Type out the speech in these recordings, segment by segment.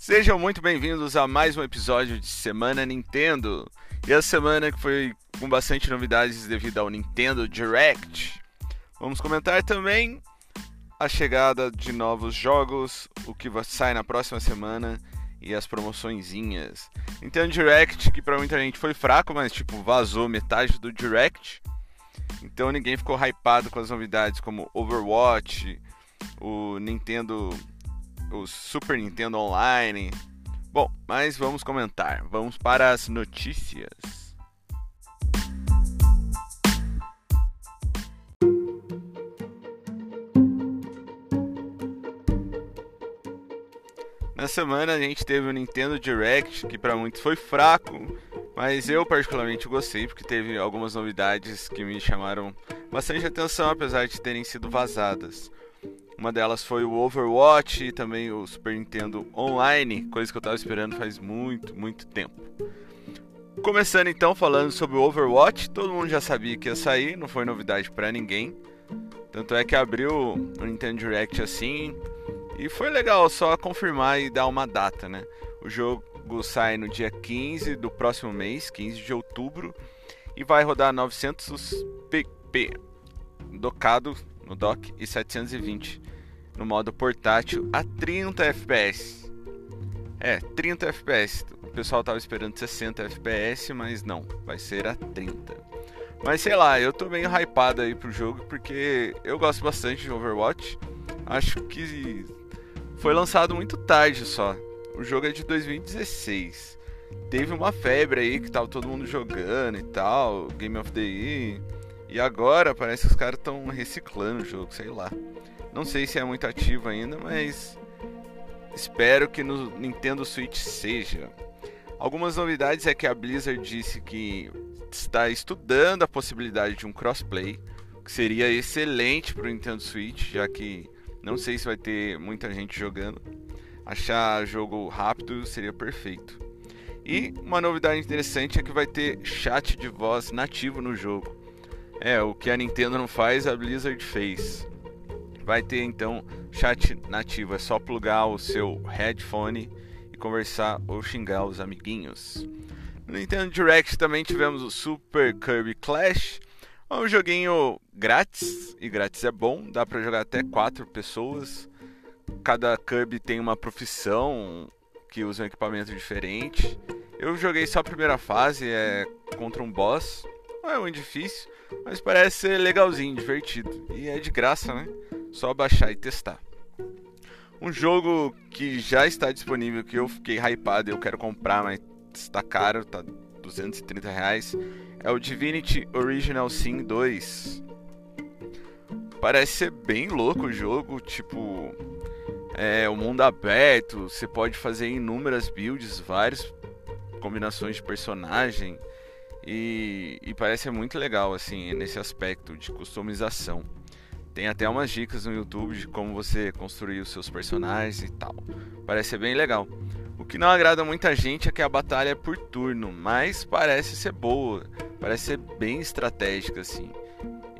Sejam muito bem-vindos a mais um episódio de Semana Nintendo. E a semana que foi com bastante novidades devido ao Nintendo Direct. Vamos comentar também a chegada de novos jogos, o que sair na próxima semana e as promoçõezinhas. Nintendo Direct, que pra muita gente foi fraco, mas tipo, vazou metade do Direct. Então ninguém ficou hypado com as novidades como Overwatch, o Nintendo o Super Nintendo Online. Bom, mas vamos comentar. Vamos para as notícias. Na semana a gente teve o Nintendo Direct, que para muitos foi fraco, mas eu particularmente gostei porque teve algumas novidades que me chamaram bastante atenção, apesar de terem sido vazadas. Uma delas foi o Overwatch e também o Super Nintendo Online, coisa que eu estava esperando faz muito, muito tempo. Começando então falando sobre o Overwatch, todo mundo já sabia que ia sair, não foi novidade para ninguém. Tanto é que abriu o Nintendo Direct assim e foi legal só confirmar e dar uma data, né? O jogo sai no dia 15 do próximo mês, 15 de outubro, e vai rodar 900 pp docado no dock e 720 no modo portátil a 30 FPS. É, 30 FPS. O pessoal tava esperando 60 FPS, mas não, vai ser a 30. Mas sei lá, eu tô bem hypado aí pro jogo porque eu gosto bastante de Overwatch. Acho que foi lançado muito tarde só. O jogo é de 2016. Teve uma febre aí que tava todo mundo jogando e tal, Game of the Year. E agora parece que os caras estão reciclando o jogo, sei lá. Não sei se é muito ativo ainda, mas espero que no Nintendo Switch seja. Algumas novidades é que a Blizzard disse que está estudando a possibilidade de um crossplay, que seria excelente para o Nintendo Switch, já que não sei se vai ter muita gente jogando. Achar jogo rápido seria perfeito. E uma novidade interessante é que vai ter chat de voz nativo no jogo. É, o que a Nintendo não faz, a Blizzard fez vai ter então chat nativo, é só plugar o seu headphone e conversar ou xingar os amiguinhos. No Nintendo Direct também tivemos o Super Kirby Clash, um joguinho grátis, e grátis é bom, dá para jogar até quatro pessoas. Cada Kirby tem uma profissão que usa um equipamento diferente. Eu joguei só a primeira fase, é contra um boss. Não é muito difícil, mas parece ser legalzinho, divertido. E é de graça, né? Só baixar e testar. Um jogo que já está disponível, que eu fiquei hypado eu quero comprar, mas está caro, tá 230 reais, é o Divinity Original Sin 2. Parece ser bem louco o jogo, tipo, é o mundo aberto, você pode fazer inúmeras builds, várias combinações de personagem e, e parece muito legal assim nesse aspecto de customização. Tem até umas dicas no YouTube de como você construir os seus personagens e tal. Parece bem legal. O que não agrada muita gente é que a batalha é por turno, mas parece ser boa, parece ser bem estratégica assim.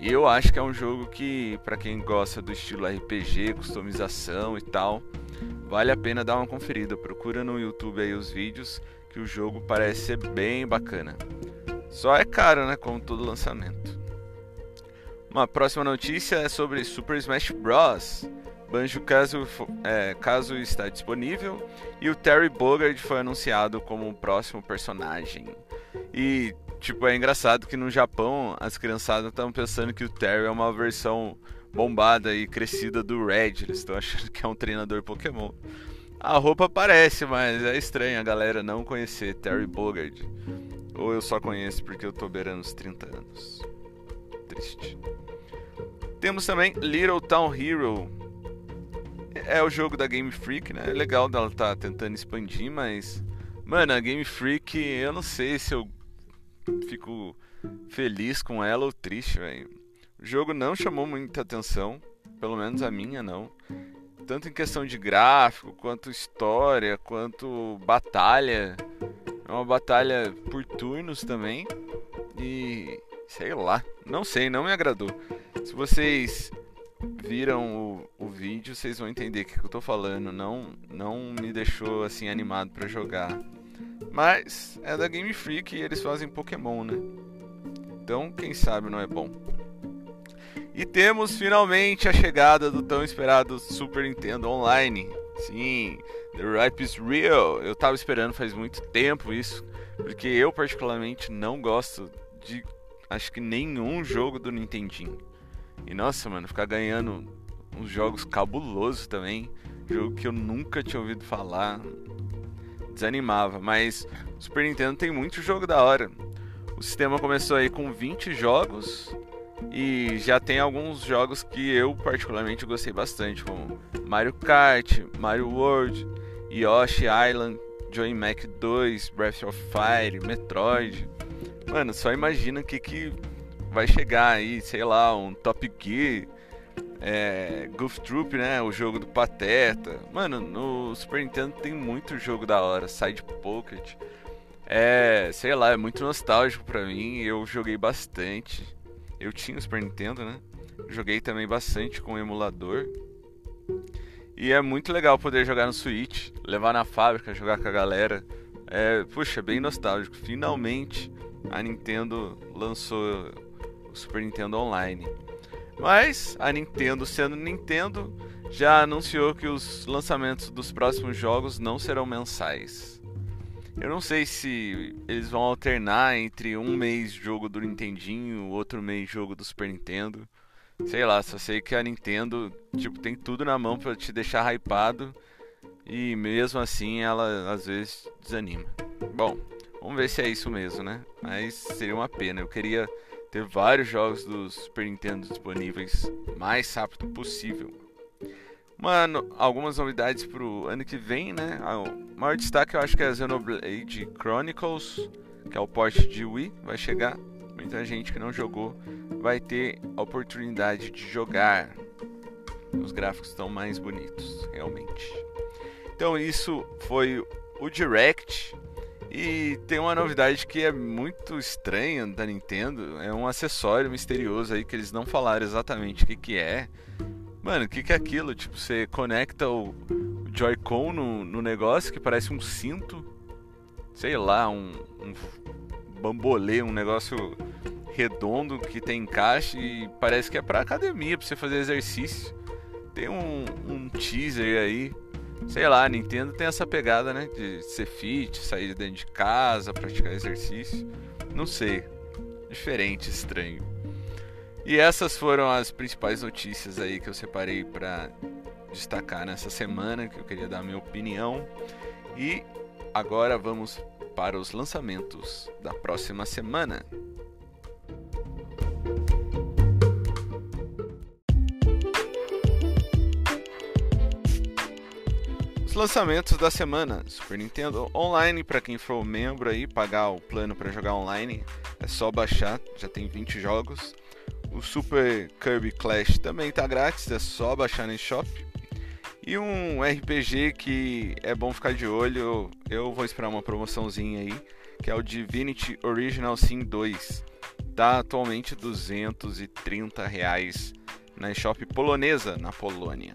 E eu acho que é um jogo que, para quem gosta do estilo RPG, customização e tal, vale a pena dar uma conferida. Procura no YouTube aí os vídeos que o jogo parece ser bem bacana. Só é caro, né, como todo lançamento. Uma próxima notícia é sobre Super Smash Bros. Banjo caso, é, caso está disponível e o Terry Bogard foi anunciado como o próximo personagem. E tipo é engraçado que no Japão as criançadas estão pensando que o Terry é uma versão bombada e crescida do Red. Eles estão achando que é um treinador Pokémon. A roupa parece, mas é estranho a galera não conhecer Terry Bogard. Ou eu só conheço porque eu tô beirando os 30 anos. Triste. Temos também Little Town Hero. É o jogo da Game Freak, né? É legal dela tá tentando expandir, mas. Mano, a Game Freak, eu não sei se eu fico feliz com ela ou triste, velho. O jogo não chamou muita atenção, pelo menos a minha não. Tanto em questão de gráfico, quanto história, quanto batalha. É uma batalha por turnos também. E sei lá, não sei, não me agradou. Se vocês viram o, o vídeo, vocês vão entender o que, eu tô falando. Não, não me deixou assim animado para jogar. Mas é da Game Freak e eles fazem Pokémon, né? Então, quem sabe não é bom. E temos finalmente a chegada do tão esperado Super Nintendo Online. Sim, The Ripe is Real. Eu tava esperando faz muito tempo isso, porque eu particularmente não gosto de acho que nenhum jogo do Nintendinho. E nossa, mano, ficar ganhando uns jogos cabulosos também, jogo que eu nunca tinha ouvido falar, desanimava, mas o Super Nintendo tem muito jogo da hora. O sistema começou aí com 20 jogos e já tem alguns jogos que eu particularmente gostei bastante, como Mario Kart, Mario World, Yoshi Island, Joy Mac 2, Breath of Fire, Metroid. Mano, só imagina o que, que vai chegar aí, sei lá, um Top Gear, é, Goof Troop, né? O jogo do Pateta. Mano, no Super Nintendo tem muito jogo da hora, Side Pocket. É, sei lá, é muito nostálgico pra mim. Eu joguei bastante. Eu tinha o Super Nintendo, né? Joguei também bastante com o emulador. E é muito legal poder jogar no Switch, levar na fábrica, jogar com a galera. É, puxa, bem nostálgico. Finalmente a Nintendo lançou o Super Nintendo Online. Mas a Nintendo, sendo Nintendo, já anunciou que os lançamentos dos próximos jogos não serão mensais. Eu não sei se eles vão alternar entre um mês jogo do Nintendinho, outro mês jogo do Super Nintendo. Sei lá, só sei que a Nintendo, tipo, tem tudo na mão para te deixar hypado e mesmo assim ela às vezes desanima. Bom, vamos ver se é isso mesmo, né? Mas seria uma pena. Eu queria ter vários jogos do Super Nintendo disponíveis mais rápido possível. Mano, algumas novidades pro ano que vem, né? Ah, o maior destaque eu acho que é Xenoblade Chronicles, que é o port de Wii, vai chegar. Muita gente que não jogou vai ter a oportunidade de jogar. Os gráficos estão mais bonitos, realmente. Então isso foi o Direct e tem uma novidade que é muito estranha da Nintendo, é um acessório misterioso aí que eles não falaram exatamente o que, que é. Mano, o que, que é aquilo? Tipo, você conecta o, Joy-Con no, no, negócio que parece um cinto, sei lá, um, um bambolê, um negócio redondo que tem encaixe e parece que é pra academia, pra você fazer exercício. Tem um, um teaser aí sei lá, a Nintendo tem essa pegada, né? De ser fit, sair de dentro de casa, praticar exercício. Não sei. Diferente, estranho. E essas foram as principais notícias aí que eu separei para destacar nessa semana, que eu queria dar a minha opinião. E agora vamos para os lançamentos da próxima semana. lançamentos da semana: Super Nintendo Online, para quem for membro aí, pagar o plano para jogar online, é só baixar, já tem 20 jogos. O Super Kirby Clash também está grátis, é só baixar no shop. E um RPG que é bom ficar de olho, eu vou esperar uma promoçãozinha aí, que é o Divinity Original Sin 2. Tá atualmente 230 reais na shop polonesa na Polônia.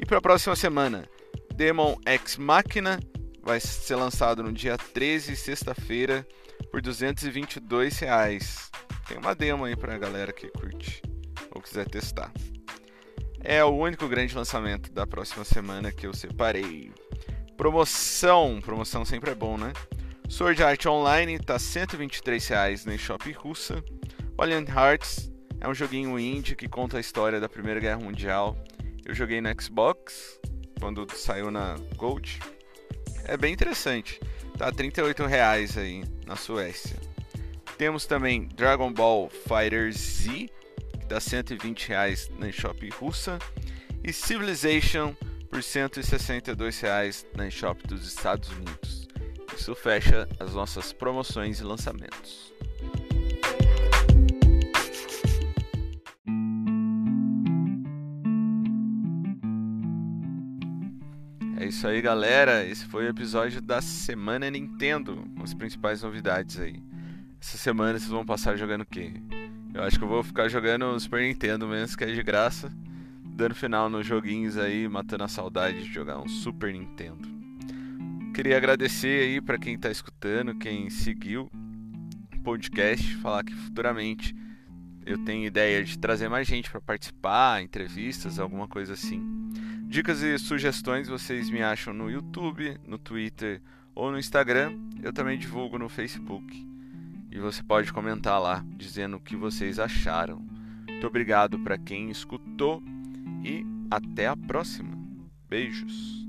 E para a próxima semana, Demon X Machina vai ser lançado no dia 13, sexta-feira, por 222 reais. Tem uma demo aí pra galera que curte ou quiser testar. É o único grande lançamento da próxima semana que eu separei. Promoção, promoção sempre é bom, né? Sword Art Online tá 123 reais na eShop russa. Valiant Hearts é um joguinho indie que conta a história da Primeira Guerra Mundial. Eu joguei no Xbox, quando saiu na Gold. É bem interessante. Tá 38 reais aí na Suécia. Temos também Dragon Ball Fighter Z, tá 120 reais na eShop russa. E Civilization por 162 reais na eShop dos Estados Unidos. Isso fecha as nossas promoções e lançamentos. isso aí, galera. Esse foi o episódio da Semana Nintendo, com as principais novidades aí. Essa semana vocês vão passar jogando o quê? Eu acho que eu vou ficar jogando Super Nintendo mesmo, que é de graça. dando final nos joguinhos aí, matando a saudade de jogar um Super Nintendo. Queria agradecer aí para quem está escutando, quem seguiu o podcast, falar que futuramente eu tenho ideia de trazer mais gente para participar, entrevistas, alguma coisa assim. Dicas e sugestões vocês me acham no YouTube, no Twitter ou no Instagram. Eu também divulgo no Facebook. E você pode comentar lá dizendo o que vocês acharam. Muito obrigado para quem escutou e até a próxima. Beijos.